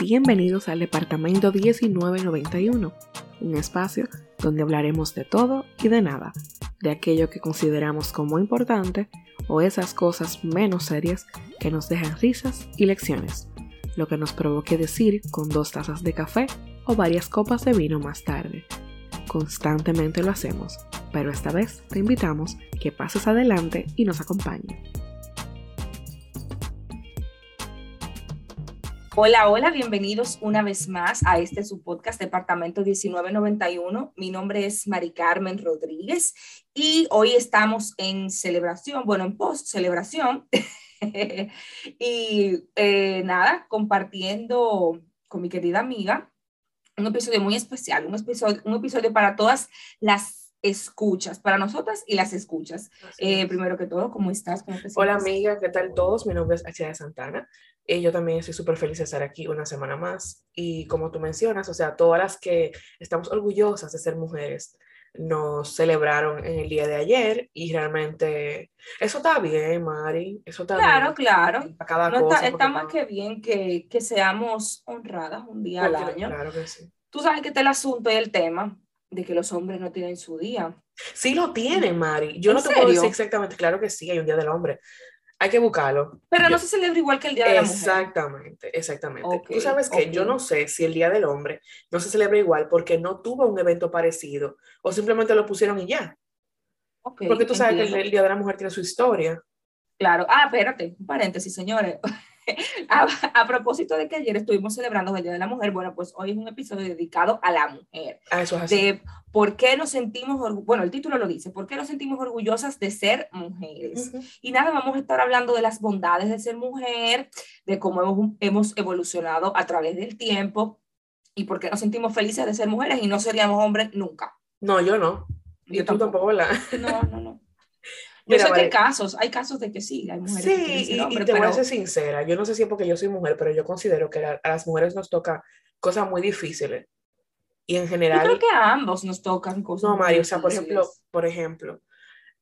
Bienvenidos al Departamento 1991, un espacio donde hablaremos de todo y de nada, de aquello que consideramos como importante o esas cosas menos serias que nos dejan risas y lecciones, lo que nos provoque decir con dos tazas de café o varias copas de vino más tarde. Constantemente lo hacemos, pero esta vez te invitamos que pases adelante y nos acompañes. Hola, hola, bienvenidos una vez más a este su podcast Departamento 1991. Mi nombre es Mari Carmen Rodríguez y hoy estamos en celebración, bueno, en post celebración. y eh, nada, compartiendo con mi querida amiga un episodio muy especial, un episodio, un episodio para todas las escuchas, para nosotras y las escuchas. Eh, primero que todo, ¿cómo estás? Hola amiga, ¿qué tal todos? Mi nombre es Achia de Santana y yo también estoy súper feliz de estar aquí una semana más. Y como tú mencionas, o sea, todas las que estamos orgullosas de ser mujeres nos celebraron en el día de ayer y realmente eso está bien, Mari. Eso está claro, bien. Claro, claro. está, más que bien que, que, seamos honradas un día al año. Claro que sí. Tú sabes que está el asunto y el tema de que los hombres no tienen su día. Sí lo tienen, Mari. Yo no te puedo decir exactamente, claro que sí, hay un día del hombre, hay que buscarlo. Pero no se celebra igual que el Día de la Mujer. Exactamente, exactamente. Tú sabes que yo no sé si el Día del Hombre no se celebra igual porque no tuvo un evento parecido o simplemente lo pusieron y ya. porque tú sabes que el, Día de la Mujer tiene su historia. Claro. Ah, espérate, un paréntesis, señores. a, propósito de que ayer estuvimos celebrando el Día de la Mujer, bueno, pues hoy es un episodio dedicado a la mujer. Ah, eso es así. De por qué nos sentimos, bueno, el título lo dice, por qué nos sentimos orgullosas de ser mujeres. Y nada, vamos a estar hablando de las bondades de ser mujer, de cómo hemos, hemos evolucionado a través del tiempo y por qué nos sentimos felices de ser mujeres y no seríamos hombres nunca. No, yo no. Yo y tú tampoco, ¿verdad? No, no, no. Yo sé que hay casos, hay casos de que sí, hay mujeres sí, que y, te voy a ser sincera, yo no sé si es porque yo soy mujer, pero yo considero que a las mujeres nos toca cosas muy difíciles. Y en general... Yo creo que a ambos nos tocan cosas No, Mario, o sea, por ejemplo, por ejemplo,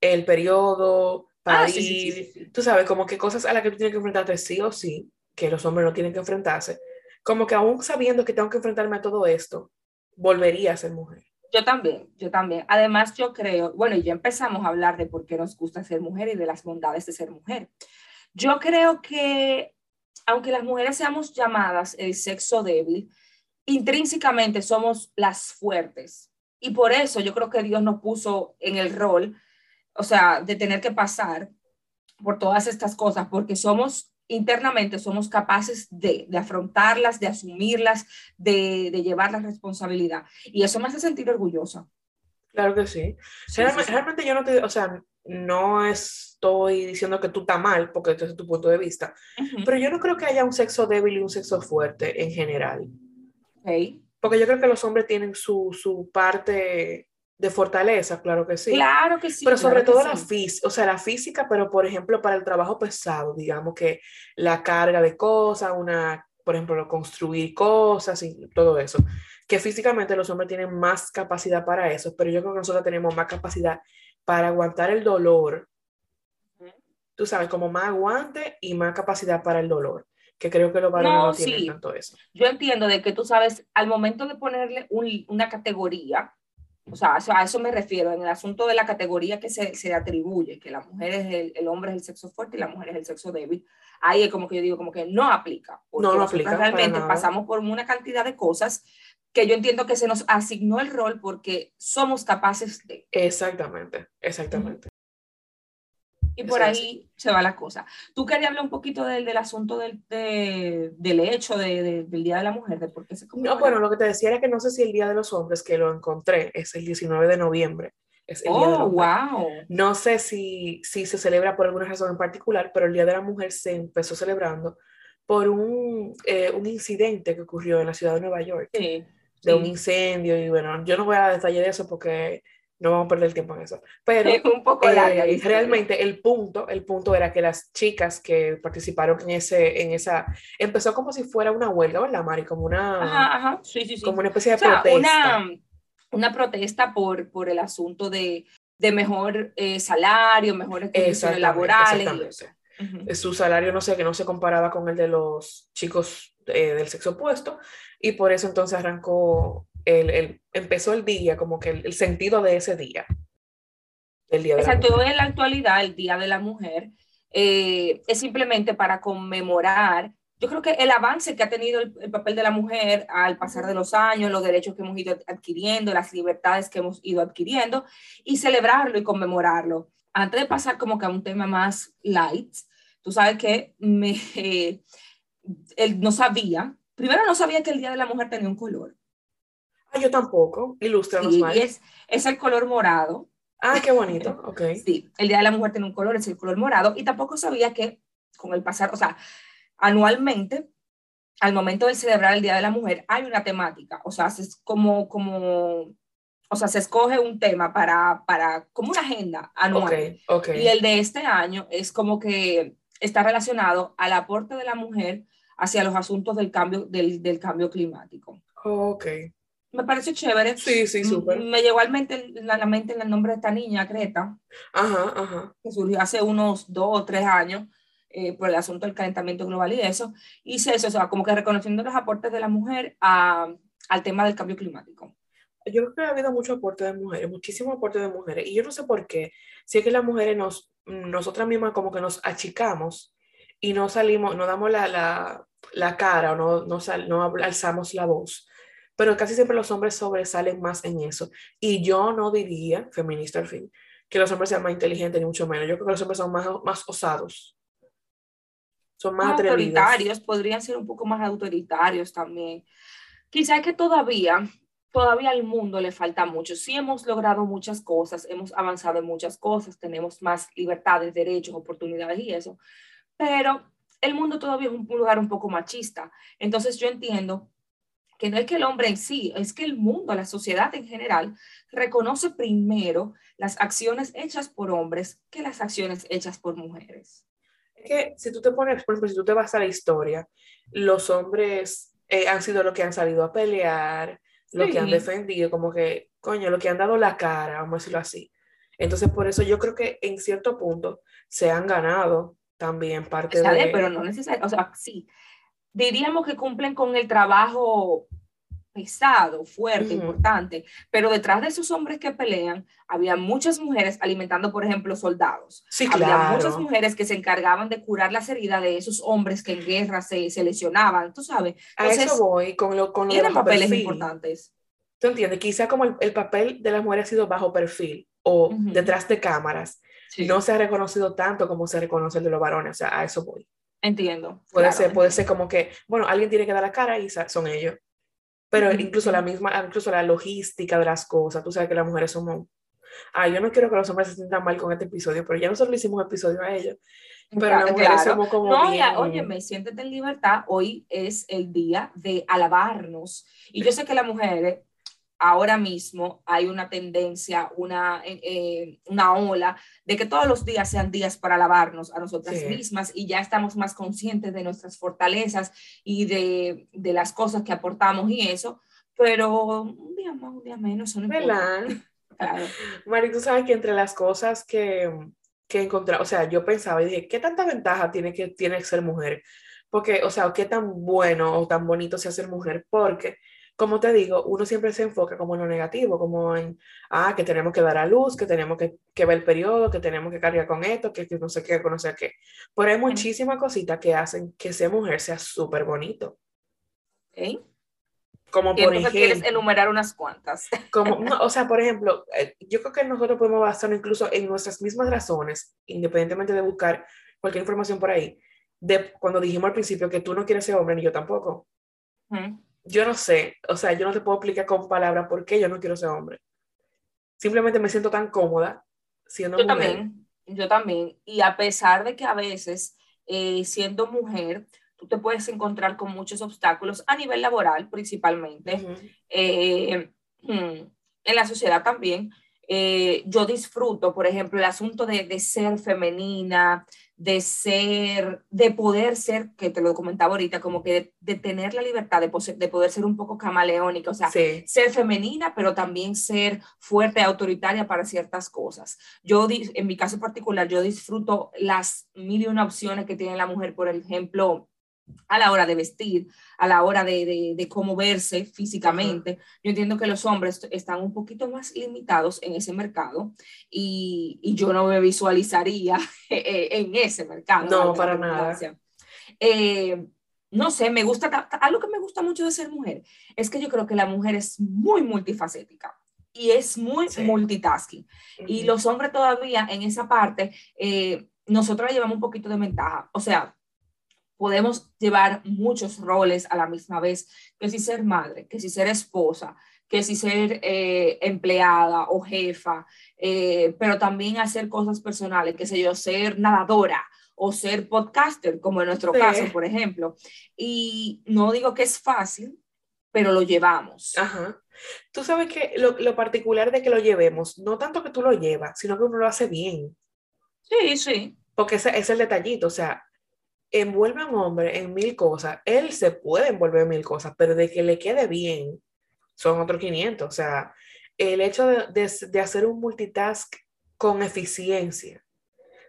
el periodo, para ir, ah, tú sabes, como que cosas a las que tú tienes que enfrentarte sí o sí, que los hombres no tienen que enfrentarse, como que aún sabiendo que tengo que enfrentarme a todo esto, volvería a ser mujer. Yo también, yo también. Además, yo creo, bueno, y ya empezamos a hablar de por qué nos gusta ser mujer y de las bondades de ser mujer. Yo creo que, aunque las mujeres seamos llamadas el sexo débil, intrínsecamente somos las fuertes. Y por eso yo creo que Dios nos puso en el rol, o sea, de tener que pasar por todas estas cosas, porque somos internamente somos capaces de, de afrontarlas, de asumirlas, de, de, llevar la responsabilidad. Y eso me hace sentir orgullosa. Claro que sí. realmente, yo no te, o sea, no estoy diciendo que tú estás mal, porque este es tu punto de vista, pero yo no creo que haya un sexo débil y un sexo fuerte en general. Okay. Porque yo creo que los hombres tienen su, su parte de fortaleza, claro que sí. Claro que sí. Pero sobre todo la física, o sea, la física, pero por ejemplo para el trabajo pesado, digamos que la carga de cosas, una, por ejemplo, construir cosas y todo eso, que físicamente los hombres tienen más capacidad para eso, pero yo creo que nosotros tenemos más capacidad para aguantar el dolor, tú sabes, como más aguante y más capacidad para el dolor que creo que los varones no, tienen tanto eso. Yo entiendo de que tú sabes, al momento de ponerle una categoría, o sea, a eso me refiero, en el asunto de la categoría que se, se atribuye, que la mujer es el, el, hombre es el sexo fuerte y la mujer es el sexo débil, ahí es como que yo digo, como que no aplica. No, no aplica. Realmente pasamos por una cantidad de cosas que yo entiendo que se nos asignó el rol porque somos capaces de. Exactamente, exactamente. Y por ahí se va la cosa. Tú querías hablar un poquito del, del asunto del, del hecho de, del Día de la Mujer, de por qué se No, bueno, lo que te decía era que no sé si el Día de los Hombres, que lo encontré, es el 19 de noviembre. Es el oh, wow. No sé si, si se celebra por alguna razón en particular, pero el Día de la Mujer se empezó celebrando por un, eh, un incidente que ocurrió en la ciudad de Nueva York. Sí, de un incendio y bueno, yo no voy a detallar de eso porque no vamos a perder tiempo en eso. Pero un poco eh, realmente el punto, el punto era que las chicas que participaron en ese, en esa, empezó como si fuera una huelga, ¿verdad, Mari? Como una, ajá, ajá. Sí, sí, sí. como una especie de protesta. Una, una, protesta por, por el asunto de, de mejor eh, salario, mejores condiciones laborales y eso. Su salario, no sé, que no se comparaba con el de los chicos eh, del sexo opuesto, y por eso entonces arrancó, el, empezó el día, como que el, sentido de ese día. El día de Exacto, en la actualidad, el Día de la Mujer, eh, es simplemente para conmemorar yo creo que el avance que ha tenido el, papel de la mujer al pasar de los años, los derechos que hemos ido adquiriendo, las libertades que hemos ido adquiriendo, y celebrarlo y conmemorarlo. Antes de pasar como que a un tema más light, tú sabes que me, él no sabía, primero no sabía que el Día de la Mujer tenía un color. Ah, yo tampoco, ilústranos sí, más. es, es el color morado. Ah, qué bonito, ok. Sí, el Día de la Mujer tiene un color, es el color morado, y tampoco sabía que con el pasar, o sea, anualmente, al momento de celebrar el Día de la Mujer, hay una temática, o sea, es como, como, o sea, se escoge un tema para, para como una agenda anual. Y el de este año es como que está relacionado al aporte de la mujer hacia los asuntos del cambio, del, del cambio climático. Ok. Me parece chévere. Sí, sí, súper. Me llegó al mente, a la mente el nombre de esta niña, Greta. Ajá, ajá. Que surgió hace unos dos o tres años eh, por el asunto del calentamiento global y eso, hice eso, o sea, como que reconociendo los aportes de la mujer a, al tema del cambio climático. Yo creo que ha habido mucho aporte de mujeres, muchísimo aporte de mujeres, y yo no sé por qué, si es que las mujeres nos, nosotras mismas como que nos achicamos y no salimos, no damos la, la, la cara o no, no, sal, no alzamos la voz, pero casi siempre los hombres sobresalen más en eso. Y yo no diría, feminista al fin, que los hombres sean más inteligentes, ni mucho menos. Yo creo que los hombres son más, más osados son más, autoritarios, podrían ser un poco más autoritarios también. Quizás que todavía, todavía al mundo le falta mucho. Sí hemos logrado muchas cosas, hemos avanzado en muchas cosas, tenemos más libertades, derechos, oportunidades y eso, pero el mundo todavía es un lugar un poco machista. Entonces yo entiendo que no es que el hombre en sí, es que el mundo, la sociedad en general, reconoce primero las acciones hechas por hombres que las acciones hechas por mujeres. Que si tú te pones, por ejemplo, si tú te vas a la historia, los hombres eh, han sido los que han salido a pelear, los que han defendido, como que, coño, los que han dado la cara, vamos a decirlo así. Entonces, por eso yo creo que en cierto punto se han ganado también parte de... Pero no necesariamente, o sea, sí, diríamos que cumplen con el trabajo pesado, fuerte, importante, pero detrás de esos hombres que pelean había muchas mujeres alimentando, por ejemplo, soldados. Sí, había muchas mujeres que se encargaban de curar las heridas de esos hombres que en guerra se, se lesionaban, tú sabes. a eso voy con lo con los papeles importantes. ¿Tú entiendes? Quizá como el, papel de las mujeres ha sido bajo perfil o detrás de cámaras, no se ha reconocido tanto como se reconoce el de los varones, o sea, a eso voy. Entiendo. Puede, ser, puede ser como que, bueno, alguien tiene que dar la cara y son ellos. Pero incluso la misma, incluso la logística de las cosas, tú sabes que las mujeres somos... Ah, yo no quiero que los hombres se sientan mal con este episodio, pero ya nosotros le hicimos un episodio a ellos. Pero las mujeres somos como No, ya, oye, me siéntete en libertad. Hoy es el día de alabarnos. Y yo sé que las mujeres ahora mismo hay una tendencia, una, eh, eh, una ola de que todos los días sean días para alabarnos a nosotras mismas y ya estamos más conscientes de nuestras fortalezas y de, de, las cosas que aportamos y eso, pero un día más, un día menos, ¿verdad? Claro. Mari, tú sabes que entre las cosas que, que encontré, o sea, yo pensaba y dije, ¿qué tanta ventaja tiene que, tiene ser mujer? Porque, o sea, ¿qué tan bueno o tan bonito sea ser mujer? Porque como te digo, uno siempre se enfoca como en lo negativo, como en, ah, que tenemos que dar a luz, que tenemos que, que ver el periodo, que tenemos que cargar con esto, que, no sé qué, no sé qué. Pero hay muchísimas cositas que hacen que ser mujer sea súper bonito. ¿Ok? Como por ejemplo. quieres enumerar unas cuantas. Como, o sea, por ejemplo, eh, yo creo que nosotros podemos basar incluso en nuestras mismas razones, independientemente de buscar cualquier información por ahí, de cuando dijimos al principio que tú no quieres ser hombre ni yo tampoco yo no sé, o sea, yo no te puedo explicar con palabras por qué yo no quiero ser hombre. Simplemente me siento tan cómoda siendo yo mujer. También, yo también. Y a pesar de que a veces, eh, siendo mujer, tú te puedes encontrar con muchos obstáculos a nivel laboral principalmente, eh, mm, en la sociedad también. Eh, yo disfruto, por ejemplo, el asunto de, de, ser femenina, de ser, de poder ser, que te lo comentaba ahorita, como que de, tener la libertad de, de, poder ser un poco camaleónica, o sea, ser femenina, pero también ser fuerte, autoritaria para ciertas cosas. Yo, en mi caso particular, yo disfruto las mil y una opciones que tiene la mujer, por ejemplo, a la hora de vestir, a la hora de, de, cómo verse físicamente. Yo entiendo que los hombres están un poquito más limitados en ese mercado y, y yo no me visualizaría eh, en ese mercado. No, para nada. Eh, no sé, me gusta, algo que me gusta mucho de ser mujer es que yo creo que la mujer es muy multifacética y es muy multitasking. Y los hombres todavía en esa parte, eh, nosotros le llevamos un poquito de ventaja. O sea, podemos llevar muchos roles a la misma vez, que si ser madre, que si ser esposa, que si ser eh, empleada o jefa, eh, pero también hacer cosas personales, que sé yo, ser nadadora o ser podcaster, como en nuestro caso, por ejemplo. Y no digo que es fácil, pero lo llevamos. Ajá. Tú sabes que lo, lo particular de que lo llevemos, no tanto que tú lo llevas, sino que uno lo hace bien. Sí, sí. Porque ese es el detallito, o sea, envuelve a un hombre en mil cosas, él se puede envolver en mil cosas, pero de que le quede bien, son otros 500. O sea, el hecho de, de, hacer un multitask con eficiencia,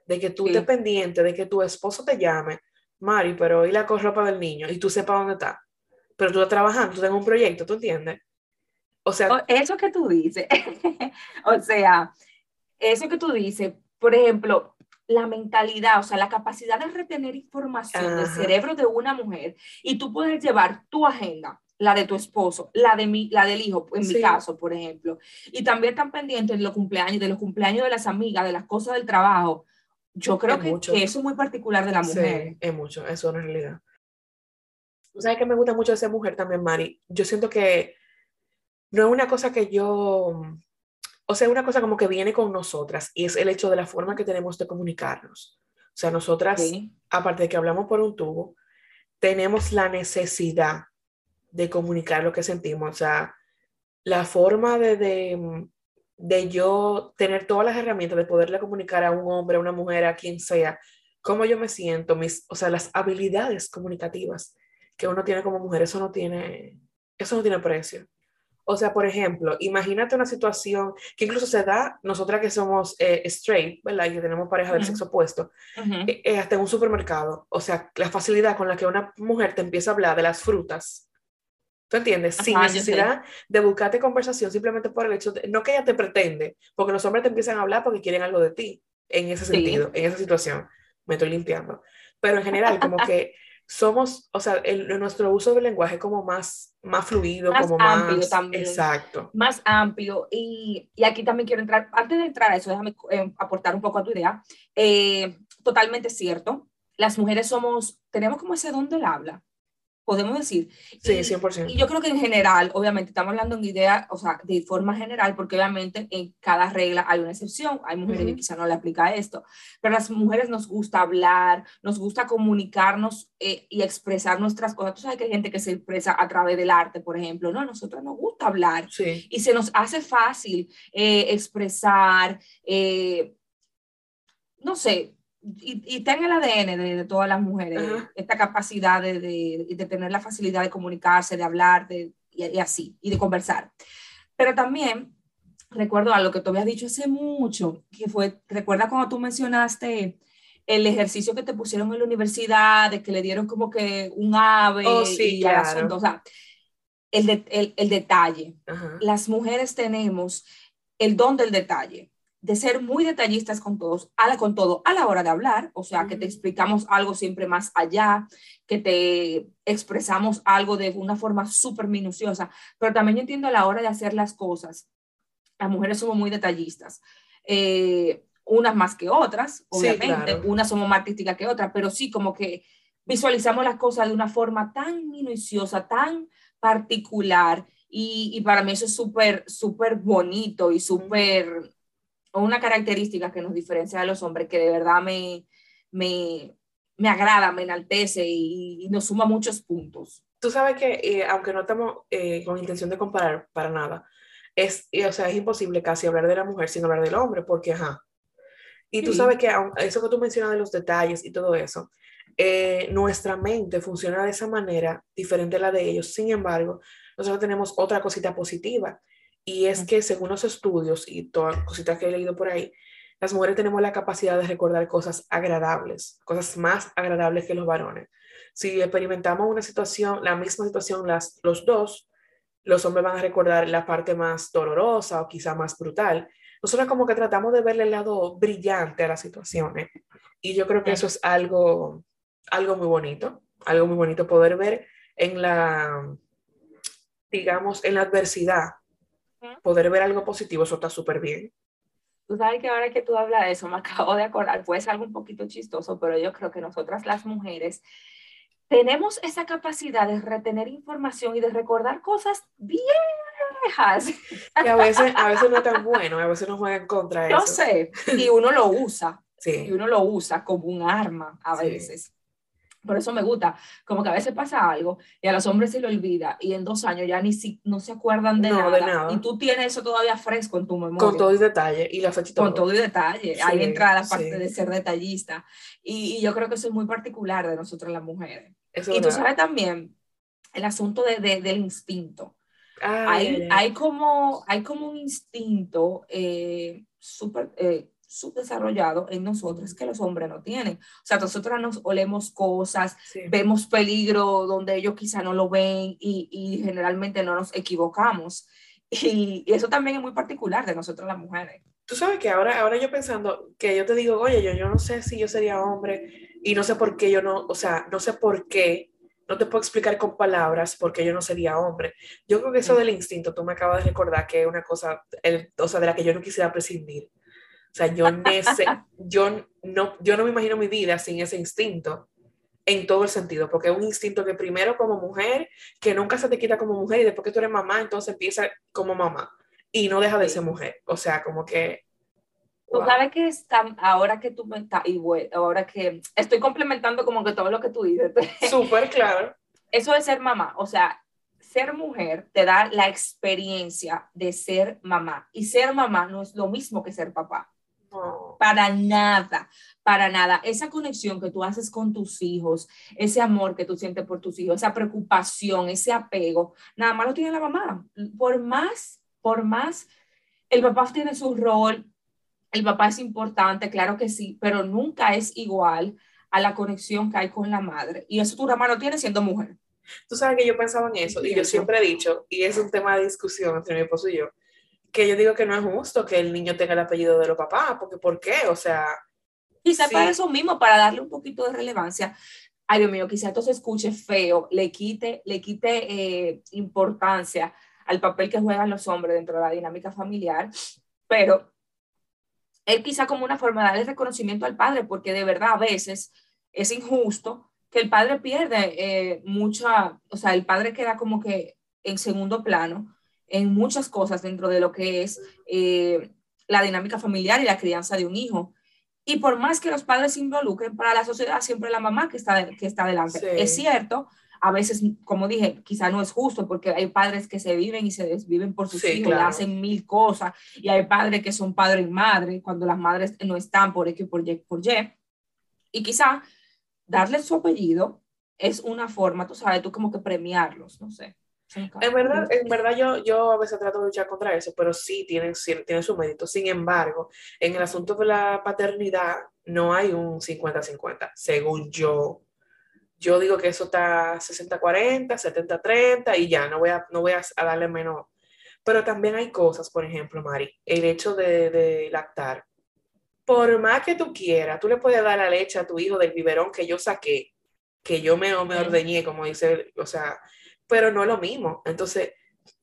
de que tú estés pendiente, de que tu esposo te llame, Mari, pero hoy la ropa del niño y tú sepas dónde está, pero tú estás trabajando, tú tienes un proyecto, ¿tú entiendes? O sea, eso que tú dices, o sea, eso que tú dices, por ejemplo, la mentalidad, o sea, la capacidad de retener información del cerebro de una mujer y tú puedes llevar tu agenda, la de tu esposo, la de mi, la del hijo, en mi caso, por ejemplo, y también están pendientes de los cumpleaños, de los cumpleaños de las amigas, de las cosas del trabajo. Yo creo que, eso es muy particular de la mujer. Sí, es mucho, eso en realidad. ¿Tú sabes que me gusta mucho de esa mujer también, Mari? Yo siento que no es una cosa que yo o sea, una cosa como que viene con nosotras y es el hecho de la forma que tenemos de comunicarnos. O sea, nosotras, aparte de que hablamos por un tubo, tenemos la necesidad de comunicar lo que sentimos. O sea, la forma de, de, de yo tener todas las herramientas de poderle comunicar a un hombre, a una mujer, a quien sea, cómo yo me siento, mis, o sea, las habilidades comunicativas que uno tiene como mujer, eso no tiene, eso no tiene precio. O sea, por ejemplo, imagínate una situación que incluso se da, nosotras que somos eh, straight, ¿verdad? Y que tenemos pareja del sexo opuesto, eh, eh, hasta en un supermercado. O sea, la facilidad con la que una mujer te empieza a hablar de las frutas. ¿Tú entiendes? Sin necesidad de buscarte conversación simplemente por el hecho de, no que ella te pretende, porque los hombres te empiezan a hablar porque quieren algo de ti, en ese sentido, en esa situación. Me estoy limpiando. Pero en general, como que somos, o sea, el, nuestro uso del lenguaje como más, más fluido, más como amplio más, también. Exacto. Más amplio. Y, y, aquí también quiero entrar, antes de entrar a eso, déjame eh, aportar un poco a tu idea. Eh, totalmente cierto. Las mujeres somos, tenemos como ese don del habla podemos decir. Sí, 100%. Y, yo creo que en general, obviamente, estamos hablando en idea, o sea, de forma general, porque obviamente en cada regla hay una excepción. Hay mujeres que quizá no le aplica esto, pero a las mujeres nos gusta hablar, nos gusta comunicarnos eh, y expresar nuestras cosas. Tú sabes que hay gente que se expresa a través del arte, por ejemplo. No, a nosotros nos gusta hablar sí. y se nos hace fácil eh, expresar. Eh, no sé, y, y, está en el ADN de, de todas las mujeres, esta capacidad de, de, de, tener la facilidad de comunicarse, de hablar de, y, así, y de conversar. Pero también recuerdo algo que tú habías dicho hace mucho, que fue, recuerda cuando tú mencionaste el ejercicio que te pusieron en la universidad, de que le dieron como que un ave oh, sí, y claro. o sea, el, el, el detalle. Las mujeres tenemos el don del detalle de ser muy detallistas con todos, a la, con todo a la hora de hablar, o sea, que te explicamos algo siempre más allá, que te expresamos algo de una forma súper minuciosa, pero también yo entiendo a la hora de hacer las cosas. Las mujeres somos muy detallistas, eh, unas más que otras, obviamente, sí, unas somos más artísticas que otras, pero sí como que visualizamos las cosas de una forma tan minuciosa, tan particular, y, y para mí eso es súper, súper bonito y súper una característica que nos diferencia de los hombres que de verdad me, me, me agrada, me enaltece y, nos suma muchos puntos. Tú sabes que, eh, aunque no estamos eh, con intención de comparar para nada, es, o sea, es imposible casi hablar de la mujer sin hablar del hombre, porque, ajá. Y tú sabes que eso que tú mencionas de los detalles y todo eso, eh, nuestra mente funciona de esa manera diferente a la de ellos. Sin embargo, nosotros tenemos otra cosita positiva y es que según los estudios y todas las cositas que he leído por ahí, las mujeres tenemos la capacidad de recordar cosas agradables, cosas más agradables que los varones. Si experimentamos una situación, la misma situación, las, los dos, los hombres van a recordar la parte más dolorosa o quizá más brutal. Nosotros como que tratamos de verle el lado brillante a las situaciones. Y yo creo que eso es algo, algo muy bonito, algo muy bonito poder ver en la, digamos, en la adversidad, poder ver algo positivo, eso está súper bien. Tú sabes que ahora que tú hablas de eso, me acabo de acordar, puede ser algo un poquito chistoso, pero yo creo que nosotras las mujeres tenemos esa capacidad de retener información y de recordar cosas viejas. Que a veces, a veces no es tan bueno, a veces nos juega en contra eso. No sé, y uno lo usa. Sí. Y uno lo usa como un arma a veces. Por eso me gusta, como que a veces pasa algo y a los hombres se le olvida y en dos años ya ni si, no se acuerdan de, nada, Y tú tienes eso todavía fresco en tu memoria. Con todo y detalle y la fecha Con todo y detalle. Ahí entra la parte de ser detallista. Y, yo creo que eso es muy particular de nosotras las mujeres. y tú sabes también el asunto de, del instinto. hay, hay, como, hay como un instinto eh, súper... Eh, subdesarrollado en nosotros que los hombres no tienen. O sea, nosotros nos olemos cosas, vemos peligro donde ellos quizá no lo ven y, y generalmente no nos equivocamos. Y, eso también es muy particular de nosotros las mujeres. Tú sabes que ahora, ahora yo pensando que yo te digo, oye, yo, yo no sé si yo sería hombre y no sé por qué yo no, o sea, no sé por qué, no te puedo explicar con palabras por qué yo no sería hombre. Yo creo que eso del instinto, tú me acabas de recordar que es una cosa, el, o sea, de la que yo no quisiera prescindir. O sea, yo, yo, no, yo no me imagino mi vida sin ese instinto en todo el sentido, porque es un instinto que primero como mujer, que nunca se te quita como mujer y después que tú eres mamá, entonces empieza como mamá y no deja de ser mujer. O sea, como que... Tú sabes que está, ahora que tú me estás, y ahora que estoy complementando como que todo lo que tú dices. Súper claro. Eso de ser mamá, o sea, ser mujer te da la experiencia de ser mamá y ser mamá no es lo mismo que ser papá. Para nada, para nada. Esa conexión que tú haces con tus hijos, ese amor que tú sientes por tus hijos, esa preocupación, ese apego, nada más lo tiene la mamá. Por más, por más, el papá tiene su rol, el papá es importante, claro que sí, pero nunca es igual a la conexión que hay con la madre. Y eso tu mamá lo tiene siendo mujer. Tú sabes que yo pensaba en eso y yo siempre he dicho, y es un tema de discusión entre mi esposo y yo, que yo digo que no es justo que el niño tenga el apellido de los papás, porque ¿por qué? O sea... Quizá para eso mismo, para darle un poquito de relevancia. Ay, Dios mío, quizá esto se escuche feo, le quite, le quite eh, importancia al papel que juegan los hombres dentro de la dinámica familiar, pero es quizá como una forma de darle reconocimiento al padre, porque de verdad a veces es injusto que el padre pierde eh, mucha, o sea, el padre queda como que en segundo plano en muchas cosas dentro de lo que es eh, la dinámica familiar y la crianza de un hijo. Y por más que los padres se involucren, para la sociedad siempre la mamá que está, que está adelante. Es cierto, a veces, como dije, quizá no es justo porque hay padres que se viven y se desviven por sus hijos y hacen mil cosas. Y hay padres que son padre y madre cuando las madres no están por X por Y por Y. Y quizá darles su apellido es una forma, tú sabes, tú como que premiarlos, no sé. En verdad, en verdad yo, yo a veces trato de luchar contra eso, pero sí tienen, tienen su mérito. Sin embargo, en el asunto de la paternidad no hay un 50-50, según yo. Yo digo que eso está 60-40, 70-30 y ya, no voy, a, no voy a, darle menos. Pero también hay cosas, por ejemplo, Mari, el hecho de, de lactar. Por más que tú quieras, tú le puedes dar la leche a tu hijo del biberón que yo saqué, que yo me, me ordeñé, como dice, o sea, pero no es lo mismo. Entonces,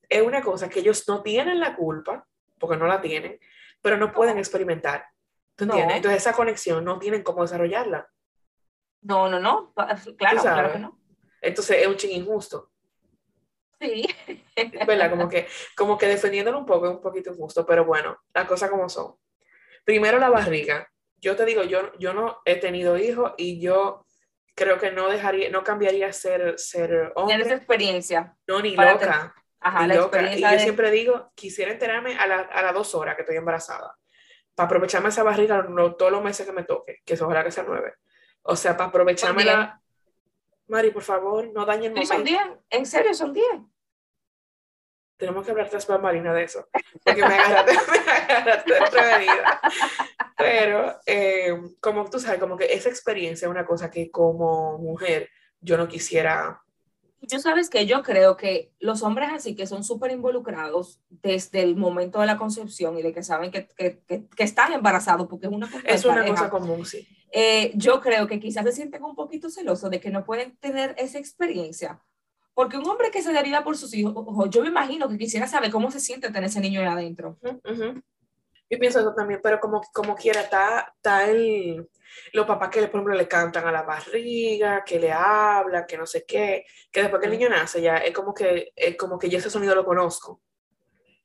es una cosa que ellos no tienen la culpa, porque no la tienen, pero no pueden experimentar. ¿Tú entiendes? Entonces, esa conexión no tienen cómo desarrollarla. No, no, no, claro, claro que no. Entonces, es un ching injusto. Sí. ¿Verdad? Como que, como que defendiéndolo un poco es un poquito injusto, pero bueno, las cosas como son. Primero la barriga. Yo te digo, yo, yo no he tenido hijos y yo creo que no dejaría, no cambiaría ser, ser hombre. Tienes experiencia. No, ni loca. Ajá, y la loca. Y experiencia yo de- siempre digo, quisiera enterarme a, la- a las dos horas que estoy embarazada, para aprovecharme esa barriga no, todos los meses que me toque, que eso ojalá que sea nueve. O sea, para aprovecharme diez. la... Mari, por favor, no dañen el Sí, son momento. 10, en serio, son 10. Tenemos que hablar tras Marina de eso, porque me agarraste, me agarraste. Pero, eh, como tú sabes, como que esa experiencia es una cosa que como mujer yo no quisiera... Yo sabes que yo creo que los hombres así que son súper involucrados desde el momento de la concepción y de que saben que, que, que- que están embarazados porque es una cosa, Es una pareja, cosa común, sí. eh, yo creo que quizás se sienten un poquito celosos de que no pueden tener esa experiencia. Porque un hombre que se deriva por sus hijos, ojo, yo me imagino que quisiera saber cómo se siente tener ese niño ahí adentro. Yo pienso eso también, pero como, como quiera, está, está el, los papás que, por ejemplo, le cantan a la barriga, que le hablan, que no sé qué, que después que el niño nace ya es como que, es como que yo ese sonido lo conozco.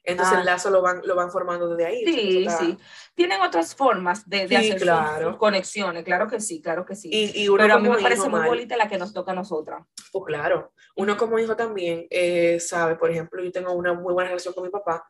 Entonces Ah. el lazo lo van, lo van formando desde ahí. Sí, está- sí. Tienen otras formas de, de Sí, hacer claro. sus conexiones, claro que sí, claro que sí. Y, y uno Pero a mí me parece muy bonita la que nos toca a nosotras. Pues claro, uno como hijo también eh, sabe, por ejemplo, yo tengo una muy buena relación con mi papá,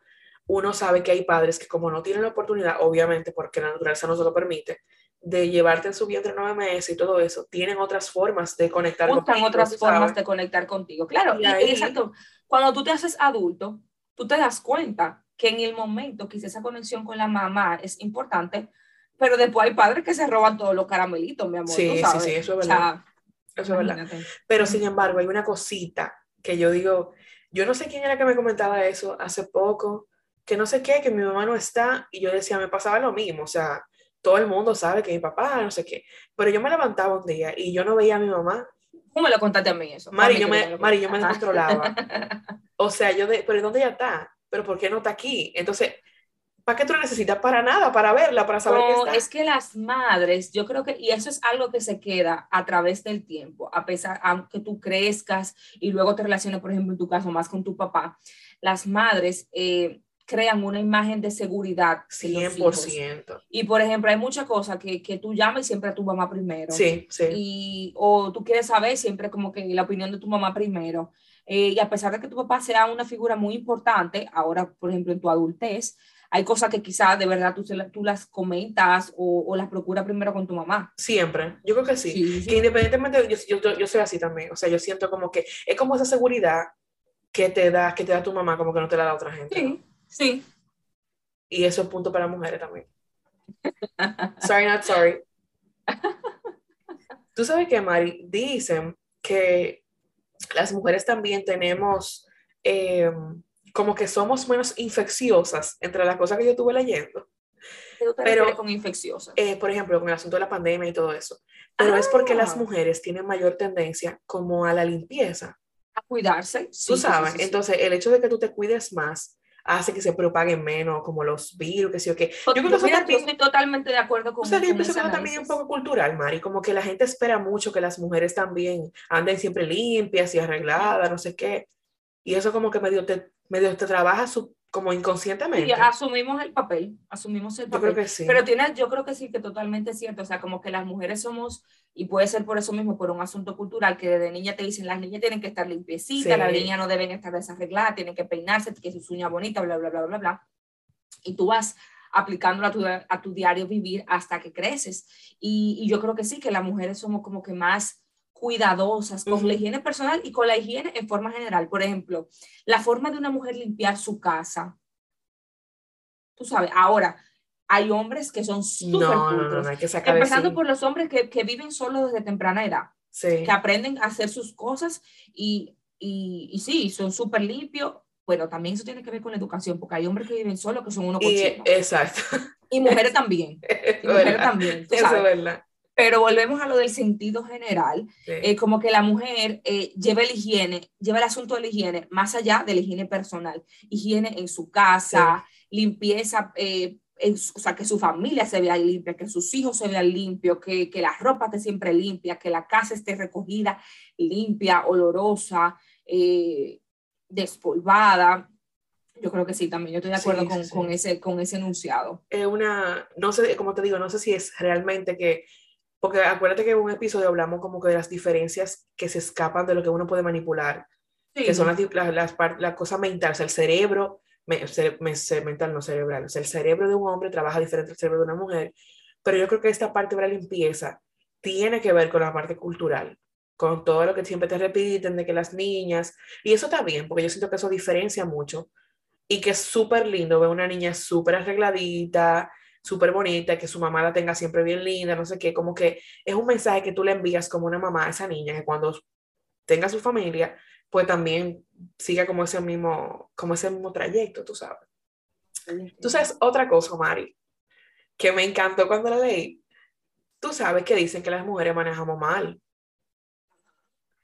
uno sabe que hay padres que como no tienen la oportunidad, obviamente porque la naturaleza no se lo permite, de llevarte en su vientre nueve meses y todo eso, tienen otras formas de conectar buscan contigo, otras formas sabes. de conectar contigo. Claro, Y y, ahí- exacto. Cuando tú te haces adulto, tú te das cuenta que en el momento quizá esa conexión con la mamá es importante, pero después hay padres que se roban todos los caramelitos, mi amor. Sí, tú sí, sabes. sí, eso es O sea, Eso es verdad. Pero sin embargo, hay una cosita que yo digo, yo no sé quién era que me comentaba eso hace poco, que no sé qué, que mi mamá no está, y yo decía, me pasaba lo mismo, o sea, todo el mundo sabe que mi papá, no sé qué, pero yo me levantaba un día y yo no veía a mi mamá, ¿Cómo me lo contaste a mí eso? Mari, yo que me, Mari, yo me descontrolaba, o sea, yo de, pero ¿dónde ella está? ¿Pero por qué no está aquí? Entonces, ¿para qué tú la necesitas? Para nada, para verla, para saber que No, está. es que las madres, yo creo que, y eso es algo que se queda a través del tiempo, a pesar, aunque tú crezcas y luego te relaciones, por ejemplo, en tu caso, más con tu papá, las madres eh, crean una imagen de seguridad. en los hijos. 100%. Y, por ejemplo, hay muchas cosas que, que tú llamas siempre a tu mamá primero. Sí, sí. Y, o tú quieres saber siempre como que la opinión de tu mamá primero. Eh, y a pesar de que tu papá sea una figura muy importante, ahora, por ejemplo, en tu adultez, hay cosas que quizás de verdad tú, tú las comentas o, o las procuras primero con tu mamá. Siempre, yo creo que sí. Sí, sí. Que independientemente, yo, yo, yo- soy así también, o sea, yo siento como que es como esa seguridad que te da, que te da tu mamá, como que no te la da otra gente. ¿no? Sí. Y eso es punto para mujeres también. Sorry, not sorry. Tú sabes que, Mari, dicen que las mujeres también tenemos, eh, como que somos menos infecciosas entre las cosas que yo estuve leyendo. ¿Qué tú te Pero- con infecciosa? Eh, por ejemplo, con el asunto de la pandemia y todo eso. Pero es porque las Ah. mujeres tienen mayor tendencia como a la limpieza. a cuidarse. Sí, Tú sabes, sí, sí. entonces el hecho de que tú te cuides más hace que se propaguen menos, como los virus, que sí o qué. Yo creo que eso Mira, yo también, estoy totalmente de acuerdo con, o sea, yo pienso que también es un poco cultural, Mari, como que la gente espera mucho que las mujeres también anden siempre limpias y arregladas, no sé qué. Y eso como que medio te, medio te trabaja su, como inconscientemente. Sí, asumimos el papel, asumimos el Yo papel. creo que sí. Pero tiene, yo creo que sí, que totalmente cierto. O sea, como que las mujeres somos, y puede ser por eso mismo, por un asunto cultural, que desde niña te dicen, las niñas tienen que estar limpiecitas, Sí. las niñas no deben estar desarregladas, tienen que peinarse, que sus uñas bonitas, bla, bla, bla, bla, bla. Y tú vas aplicándolo a tu, a tu diario vivir hasta que creces. Y, y yo creo que sí, que las mujeres somos como que más cuidadosas con Ujú. la higiene personal y con la higiene en forma general. Por ejemplo, la forma de una mujer limpiar su casa. Tú sabes, ahora, hay hombres que son súper no, no, no, hay que Empezando sí. por los hombres que, que viven solos desde temprana edad, Sí. que aprenden a hacer sus cosas y, y, y sí, son súper limpios. Bueno, también eso tiene que ver con la educación, porque hay hombres que viven solos que son unos cochinos. exacto. Y mujeres también. Y mujeres también. Eso es verdad. Pero volvemos a lo del sentido general. Sí. eh, como que la mujer eh, lleva la higiene, lleva el asunto de la higiene más allá de la higiene personal. Higiene en su casa, limpieza, eh, en o sea, que su familia se vea limpia, que sus hijos se vean limpios, que, que la ropa esté siempre limpia, que la casa esté recogida, limpia, olorosa, eh, despolvada. Yo creo que sí, también yo estoy de acuerdo Sí, con, sí, sí. con ese, con ese enunciado. es una, no sé, como te digo, no sé si es realmente que, porque acuérdate que en un episodio hablamos como que de las diferencias que se escapan de lo que uno puede manipular que son las, las, la cosa mental, o sea, el cerebro, me, mental no cerebral, o sea, el cerebro de un hombre trabaja diferente al cerebro de una mujer, pero yo creo que esta parte de la limpieza tiene que ver con la parte cultural, con todo lo que siempre te repiten de que las niñas, y eso está bien, porque yo siento que eso diferencia mucho, y que es súper lindo ver una niña súper arregladita, súper bonita, que su mamá la tenga siempre bien linda, no sé qué, como que es un mensaje que tú le envías como una mamá a esa niña, que cuando tenga su familia, pues también siga como ese mismo, como ese mismo trayecto, tú sabes. Entonces, otra cosa, Mari, que me encantó cuando la leí, tú sabes que dicen que las mujeres manejamos mal.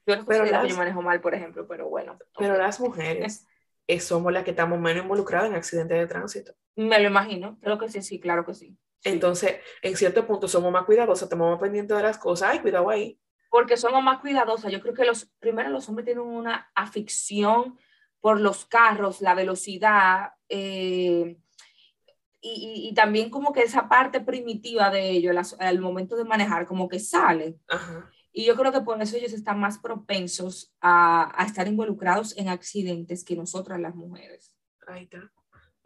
Yo no pero las, yo manejo mal, por ejemplo, pero bueno. Pero las mujeres somos las que estamos menos involucradas en accidentes de tránsito. Me lo imagino, creo que sí, sí, claro que sí. Entonces, en cierto punto somos más cuidadosas, estamos más pendientes de las cosas, ay, cuidado ahí. Porque somos más cuidadosas. Yo creo que los, primero los hombres tienen una afición por los carros, la velocidad, eh, y, y, también como que esa parte primitiva de ellos, al momento de manejar, como que sale. Ajá. Y yo creo que por eso ellos están más propensos a, a estar involucrados en accidentes que nosotras las mujeres. Ahí está.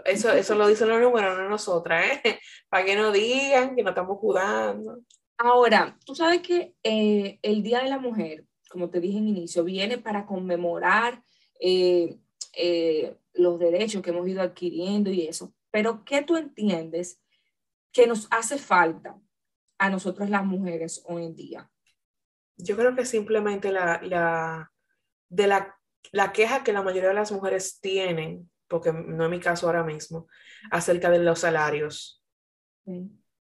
Eso, eso lo dicen los números, no nosotras, ¿eh? Para que no digan que no estamos jugando. Ahora, tú sabes que eh, el Día de la Mujer, como te dije en inicio, viene para conmemorar eh, eh, los derechos que hemos ido adquiriendo y eso. Pero, ¿qué tú entiendes que nos hace falta a nosotras las mujeres hoy en día? Yo creo que simplemente la, la, de la, la queja que la mayoría de las mujeres tienen, porque no es mi caso ahora mismo, acerca de los salarios.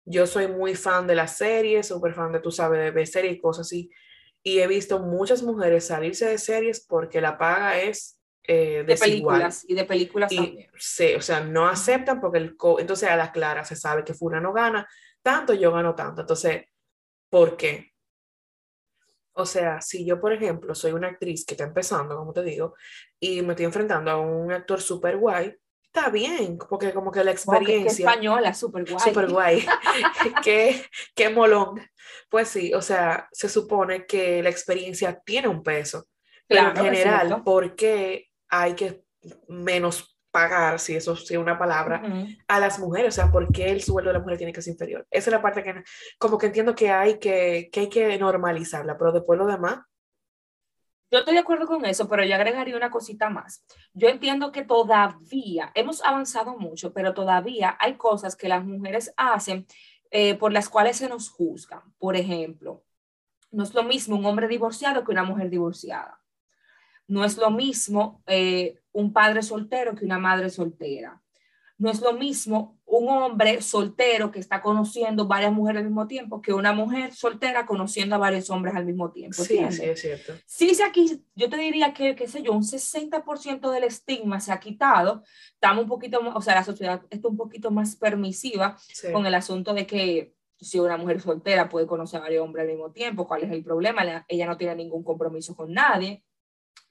Yo soy muy fan de las series, súper fan de, tú sabes, de ver series y cosas así. Y he visto muchas mujeres salirse de series porque la paga es eh, de películas y de películas también. Sí, o sea, no aceptan porque el entonces a la clara se sabe que Funa no gana tanto, yo gano tanto. Entonces, ¿por qué? O sea, si yo, por ejemplo, soy una actriz que está empezando, como te digo, y me estoy enfrentando a un actor súper guay, está bien, porque como que la experiencia... española, súper guay. Súper guay. qué, qué molón. Pues sí, o sea, se supone que la experiencia tiene un peso. Pero en general, ¿por qué hay que menos pagar, si eso es una palabra, a las mujeres, o sea, ¿por qué el sueldo de la mujer tiene que ser inferior? Esa es la parte que como que entiendo que hay que, que hay que normalizarla, pero después lo demás. Yo estoy de acuerdo con eso, pero yo agregaría una cosita más. Yo entiendo que todavía hemos avanzado mucho, pero todavía hay cosas que las mujeres hacen eh, por las cuales se nos juzgan. Por ejemplo, no es lo mismo un hombre divorciado que una mujer divorciada. No es lo mismo eh, un padre soltero que una madre soltera. No es lo mismo un hombre soltero que está conociendo varias mujeres al mismo tiempo que una mujer soltera conociendo a varios hombres al mismo tiempo. Sí, sí, es cierto. Sí, sí, aquí yo te diría que, qué sé yo, un 60% del estigma se ha quitado. Estamos un poquito, o sea, la sociedad está un poquito más permisiva con el asunto de que si una mujer soltera puede conocer a varios hombres al mismo tiempo, ¿cuál es el problema? Ella no tiene ningún compromiso con nadie,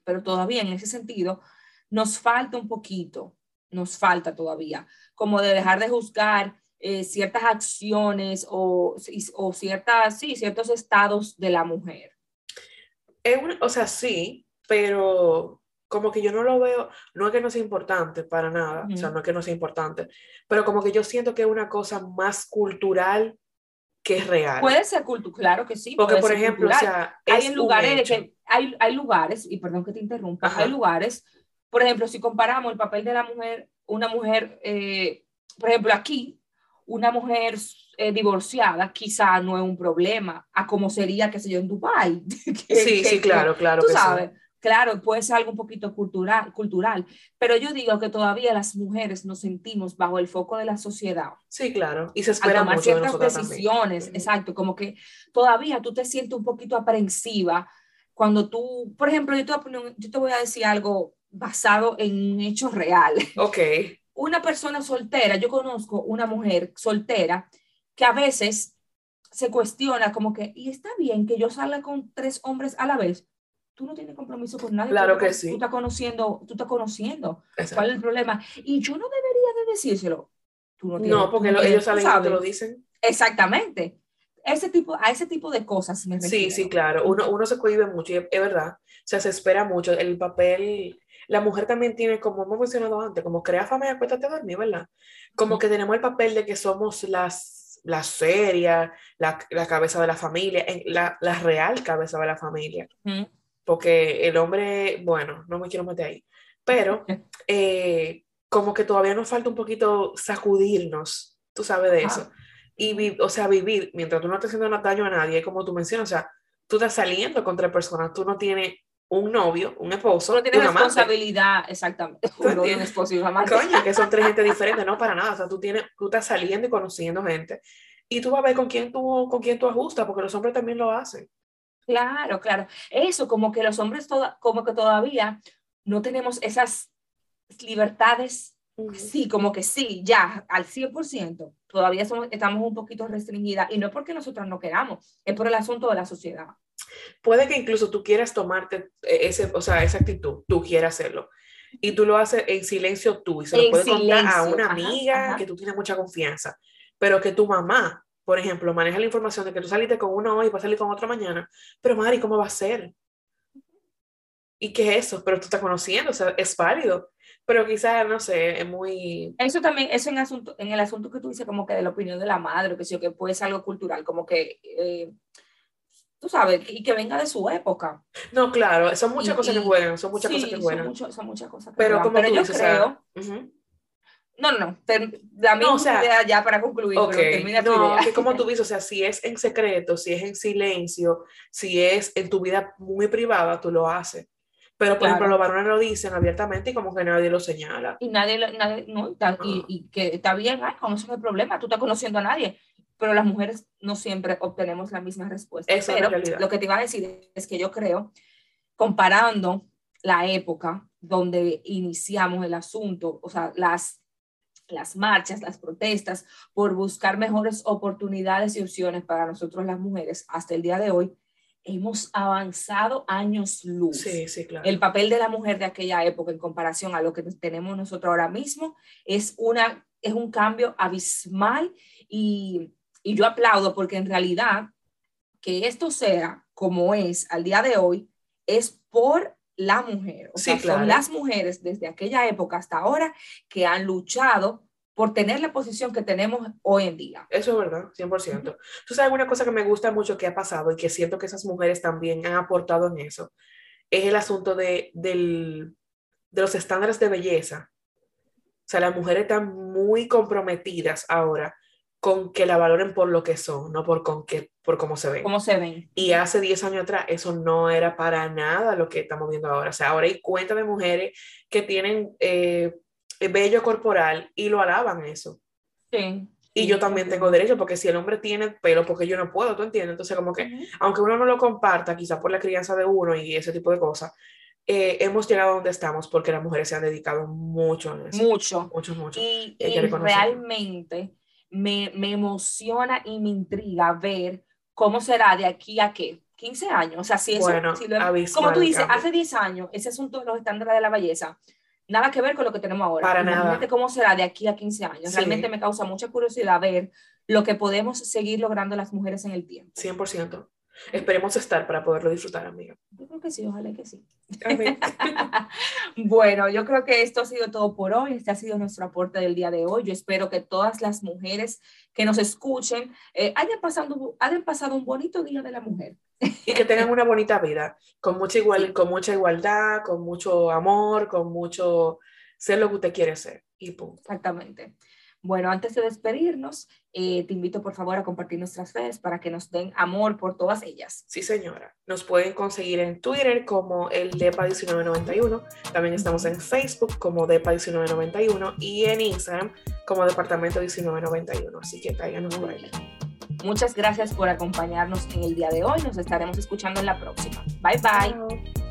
pero todavía en ese sentido nos falta un poquito, nos falta todavía, como de dejar de juzgar eh, ciertas acciones o, o, ciertas, sí, ciertos estados de la mujer. o sea, sí, pero como que yo no lo veo, no es que no sea importante para nada, o sea, no es que no sea importante, pero como que yo siento que es una cosa más cultural que es real. Puede ser cultural, claro que sí. Porque, por ejemplo, o sea, hay lugares que, hay, hay lugares, y perdón que te interrumpa, hay lugares por ejemplo, si comparamos el papel de la mujer, una mujer, eh, por ejemplo, aquí, una mujer eh, divorciada quizá no es un problema, a como sería, qué sé yo, en Dubái. sí, sí, claro, claro. Tú sabes, claro, puede ser algo un poquito cultural, cultural, pero yo digo que todavía las mujeres nos sentimos bajo el foco de la sociedad. Sí, claro, y se espera mucho ciertas decisiones, exacto, como que todavía tú te sientes un poquito aprensiva cuando tú, por ejemplo, yo te, yo te voy a decir algo basado en un hecho real. Ok. Una persona soltera, yo conozco una mujer soltera que a veces se cuestiona como que, ¿y está bien que yo salga con tres hombres a la vez? Tú no tienes compromiso con nadie. Claro que sí. Tú estás conociendo, tú estás conociendo. ¿Cuál es el problema? Y yo no debería de decírselo. Tú no, tienes, no porque ellos salen y te lo dicen. Exactamente. ese tipo, a ese tipo de cosas me refiero. Sí, sí, claro. Uno, uno se cohibe mucho, y es, es verdad. O sea, se espera mucho. El papel, la mujer también tiene, como hemos mencionado antes, como crea fama y acuéstate a dormir, ¿verdad? Como que tenemos el papel de que somos las, la seria, la, la cabeza de la familia, la, la real cabeza de la familia. Ujú. Porque el hombre, bueno, no me quiero meter ahí, pero eh, como que todavía nos falta un poquito sacudirnos, tú sabes de eso. Y, vi- o sea, vivir mientras tú no estás haciendo daño a nadie, como tú mencionas, o sea, tú estás saliendo contra personas, tú no tienes un novio, un esposo, No tienes amante. responsabilidad, exactamente. Y un amante. Coño, que son tres gente diferentes, no para nada. O sea, tú, tienes, tú estás saliendo y conociendo gente. Y tú vas a ver con quién tú, con quién tú ajustas, porque los hombres también lo hacen. Claro, claro. Eso, como que los hombres toda, como que todavía no tenemos esas libertades, sí, como que sí, ya, al 100%, todavía somos, estamos un poquito restringidas y no es porque nosotros no queramos, es por el asunto de la sociedad. Puede que incluso tú quieras tomarte ese, o sea, esa actitud, tú quieras hacerlo. Y tú lo haces en silencio tú y se lo En puedes contar a una ajá, amiga ajá. que tú tienes mucha confianza. Pero que tu mamá, por ejemplo, maneja la información de que tú saliste con uno hoy y vas a salir con otro mañana. Pero Mari, ¿cómo va a ser? ¿Y qué es eso? Pero tú estás conociendo, o sea, es válido. Pero quizás, no sé, es muy... Eso también, eso en, asunto, en el asunto que tú dices, como que de la opinión de la madre, que sí, que puede ser algo cultural, como que, eh, tú sabes, y que venga de su época. No, claro, son muchas Y- cosas que y- juegan, son muchas Sí, cosas que son, juegan. mucho- son muchas cosas que Pero juegan. como Pero tú yo dices, o sea, creo, ujú. No, no, no, la No, misma o sea, idea ya para concluir, Ok, pero termina tu no, idea. que como tú dices, o sea, si es en secreto, si es en silencio, si es en tu vida muy privada, tú lo haces. Pero, por Claro. ejemplo, los varones lo dicen abiertamente y como que nadie lo señala. Y nadie, nadie no, y, y, Ah. y que está bien, ay, con eso no hay problema, tú estás conociendo a nadie, pero las mujeres no siempre obtenemos la misma respuesta. Esa es pero realidad. lo que te iba a decir es que yo creo, comparando la época donde iniciamos el asunto, o sea, las, las marchas, las protestas por buscar mejores oportunidades y opciones para nosotros las mujeres hasta el día de hoy, hemos avanzado años luz Sí, sí, claro. el papel de la mujer de aquella época en comparación a lo que tenemos nosotros ahora mismo es, una, es un cambio abismal y, y yo aplaudo porque en realidad que esto sea como es al día de hoy es por la mujer. O Sí, sea, claro. son las mujeres desde aquella época hasta ahora que han luchado por tener la posición que tenemos hoy en día. Eso es verdad, 100%. Tú sabes una cosa que me gusta mucho que ha pasado y que siento que esas mujeres también han aportado en eso, es el asunto de, del- de los estándares de belleza. O sea, las mujeres están muy comprometidas ahora con que la valoren por lo que son, no por, con que, por cómo se ven. ¿Cómo se ven? Y hace 10 años atrás eso no era para nada lo que estamos viendo ahora. O sea, ahora hay cuentas de mujeres que tienen eh, vello corporal y lo alaban eso. Sí. Y yo también tengo derecho, porque si el hombre tiene pelo, porque yo no puedo, ¿tú entiendes? Entonces, como que, aunque uno no lo comparta, quizá por la crianza de uno y ese tipo de cosas, eh, hemos llegado a donde estamos porque las mujeres se han dedicado mucho en eso. Mucho. Mucho, mucho. Y, Y realmente me, me emociona y me intriga ver cómo será de aquí a qué, 15 años. O sea, si eso, Bueno, si lo- abismal como tú dices, hace 10 años, ese asunto de los estándares de la belleza, nada que ver con lo que tenemos ahora. Para Imagínate nada. cómo será de aquí a 15 años. Sí. Realmente me causa mucha curiosidad ver lo que podemos seguir logrando las mujeres en el tiempo. 100%. Esperemos estar para poderlo disfrutar, amiga. Yo creo que sí, ojalá que sí. Amén. bueno, yo creo que esto ha sido todo por hoy. Este ha sido nuestro aporte del día de hoy. Yo espero que todas las mujeres que nos escuchen eh, hayan, pasado, hayan pasado un bonito día de la mujer. y que tengan una bonita vida, con mucha, igual, con mucha igualdad, con mucho amor, con mucho ser lo que usted quiere ser. Y punto. Exactamente. Bueno, antes de despedirnos, eh, te invito por favor a compartir nuestras redes para que nos den amor por todas ellas. Sí, señora. Nos pueden conseguir en Twitter como el DEPA1991. También estamos en Facebook como DEPA1991 y en Instagram como Departamento 1991. Así que cáiganos por ahí. Muchas gracias por acompañarnos en el día de hoy. Nos estaremos escuchando en la próxima. Bye bye.